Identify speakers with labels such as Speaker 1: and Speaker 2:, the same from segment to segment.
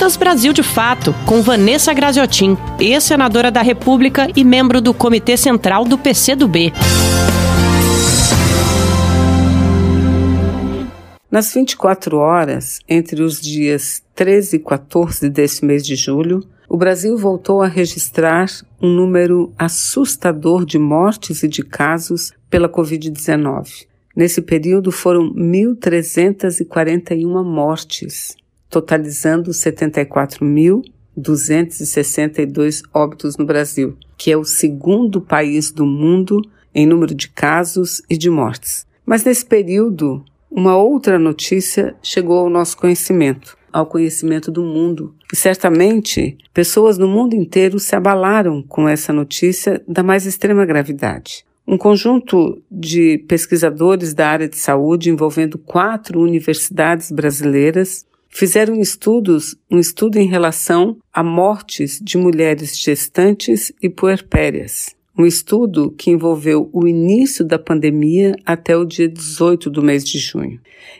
Speaker 1: Colunistas Brasil de Fato, com Vanessa Graziotin, ex-senadora da República e membro do Comitê Central do PCdoB.
Speaker 2: Nas 24 horas, entre os dias 13 e 14 deste mês de julho, o Brasil voltou a registrar um número assustador de mortes e de casos pela Covid-19. Nesse período foram 1.341 mortes, totalizando 74.262 óbitos no Brasil, que é o segundo país do mundo em número de casos e de mortes. Mas nesse período, uma outra notícia chegou ao nosso conhecimento, ao conhecimento do mundo. E certamente pessoas no mundo inteiro se abalaram com essa notícia da mais extrema gravidade. Um conjunto de pesquisadores da área de saúde envolvendo quatro universidades brasileiras fizeram estudos, um estudo em relação a mortes de mulheres gestantes e puerpérias um estudo que envolveu o início da pandemia até o dia 18 do mês de junho.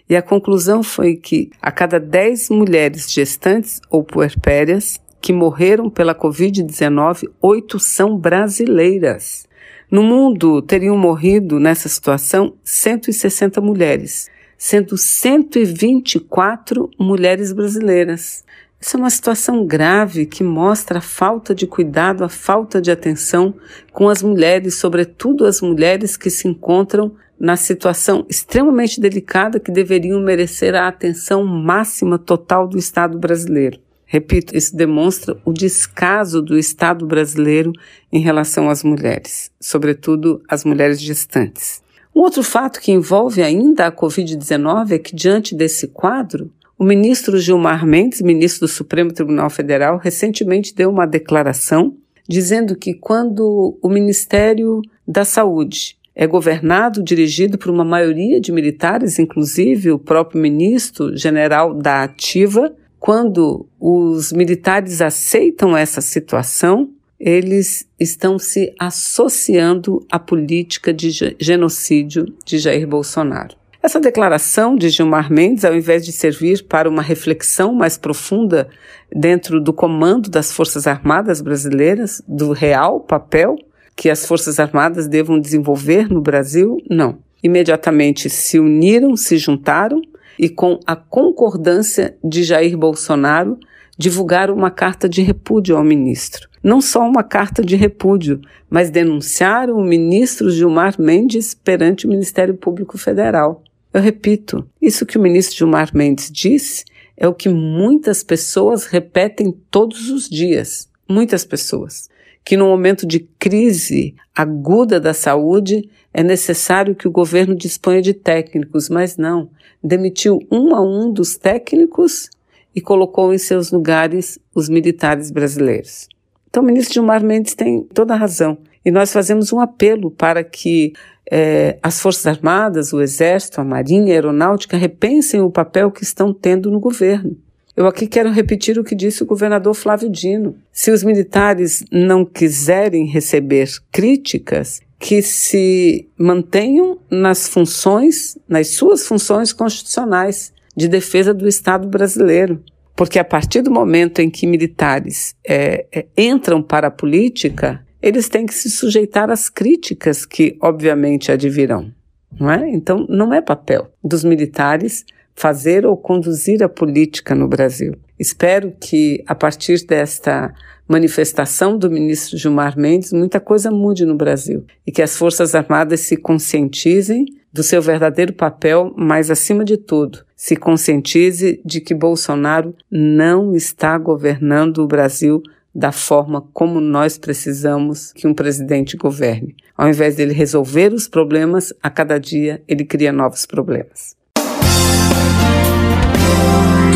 Speaker 2: E a conclusão foi que a cada 10 mulheres gestantes ou puerpérias que morreram pela Covid-19, oito são brasileiras. No mundo teriam morrido nessa situação 160 mulheres, sendo 124 mulheres brasileiras. Isso é uma situação grave que mostra a falta de cuidado, a falta de atenção com as mulheres, sobretudo as mulheres que se encontram na situação extremamente delicada que deveriam merecer a atenção máxima total do Estado brasileiro. Repito, isso demonstra o descaso do Estado brasileiro em relação às mulheres, sobretudo as mulheres gestantes. Um outro fato que envolve ainda a Covid-19 é que, diante desse quadro, o ministro Gilmar Mendes, ministro do Supremo Tribunal Federal, recentemente deu uma declaração dizendo que quando o Ministério da Saúde é governado, dirigido por uma maioria de militares, inclusive o próprio ministro general da Ativa, quando os militares aceitam essa situação, eles estão se associando à política de genocídio de Jair Bolsonaro. Essa declaração de Gilmar Mendes, ao invés de servir para uma reflexão mais profunda dentro do comando das Forças Armadas brasileiras, do real papel que as Forças Armadas devam desenvolver no Brasil, não. Imediatamente se uniram, se juntaram e, com a concordância de Jair Bolsonaro, divulgaram uma carta de repúdio ao ministro. Não só uma carta de repúdio, mas denunciaram o ministro Gilmar Mendes perante o Ministério Público Federal. Eu repito, isso que o ministro Gilmar Mendes disse é o que muitas pessoas repetem todos os dias. Muitas pessoas. Que no momento de crise aguda da saúde é necessário que o governo disponha de técnicos, mas não. Demitiu um a um dos técnicos e colocou em seus lugares os militares brasileiros. Então, o ministro Gilmar Mendes tem toda a razão. E nós fazemos um apelo para que é, as Forças Armadas, o Exército, a Marinha, a Aeronáutica repensem o papel que estão tendo no governo. Eu aqui quero repetir o que disse o governador Flávio Dino. Se os militares não quiserem receber críticas, que se mantenham nas funções, nas suas funções constitucionais de defesa do Estado brasileiro. Porque a partir do momento em que militares é, é, entram para a política, eles têm que se sujeitar às críticas que, obviamente, advirão. Não é? Então, não é papel dos militares fazer ou conduzir a política no Brasil. Espero que, a partir desta manifestação do ministro Gilmar Mendes, muita coisa mude no Brasil e que as Forças Armadas se conscientizem do seu verdadeiro papel, mas, acima de tudo, se conscientize de que Bolsonaro não está governando o Brasil da forma como nós precisamos que um presidente governe. Ao invés dele resolver os problemas, a cada dia ele cria novos problemas.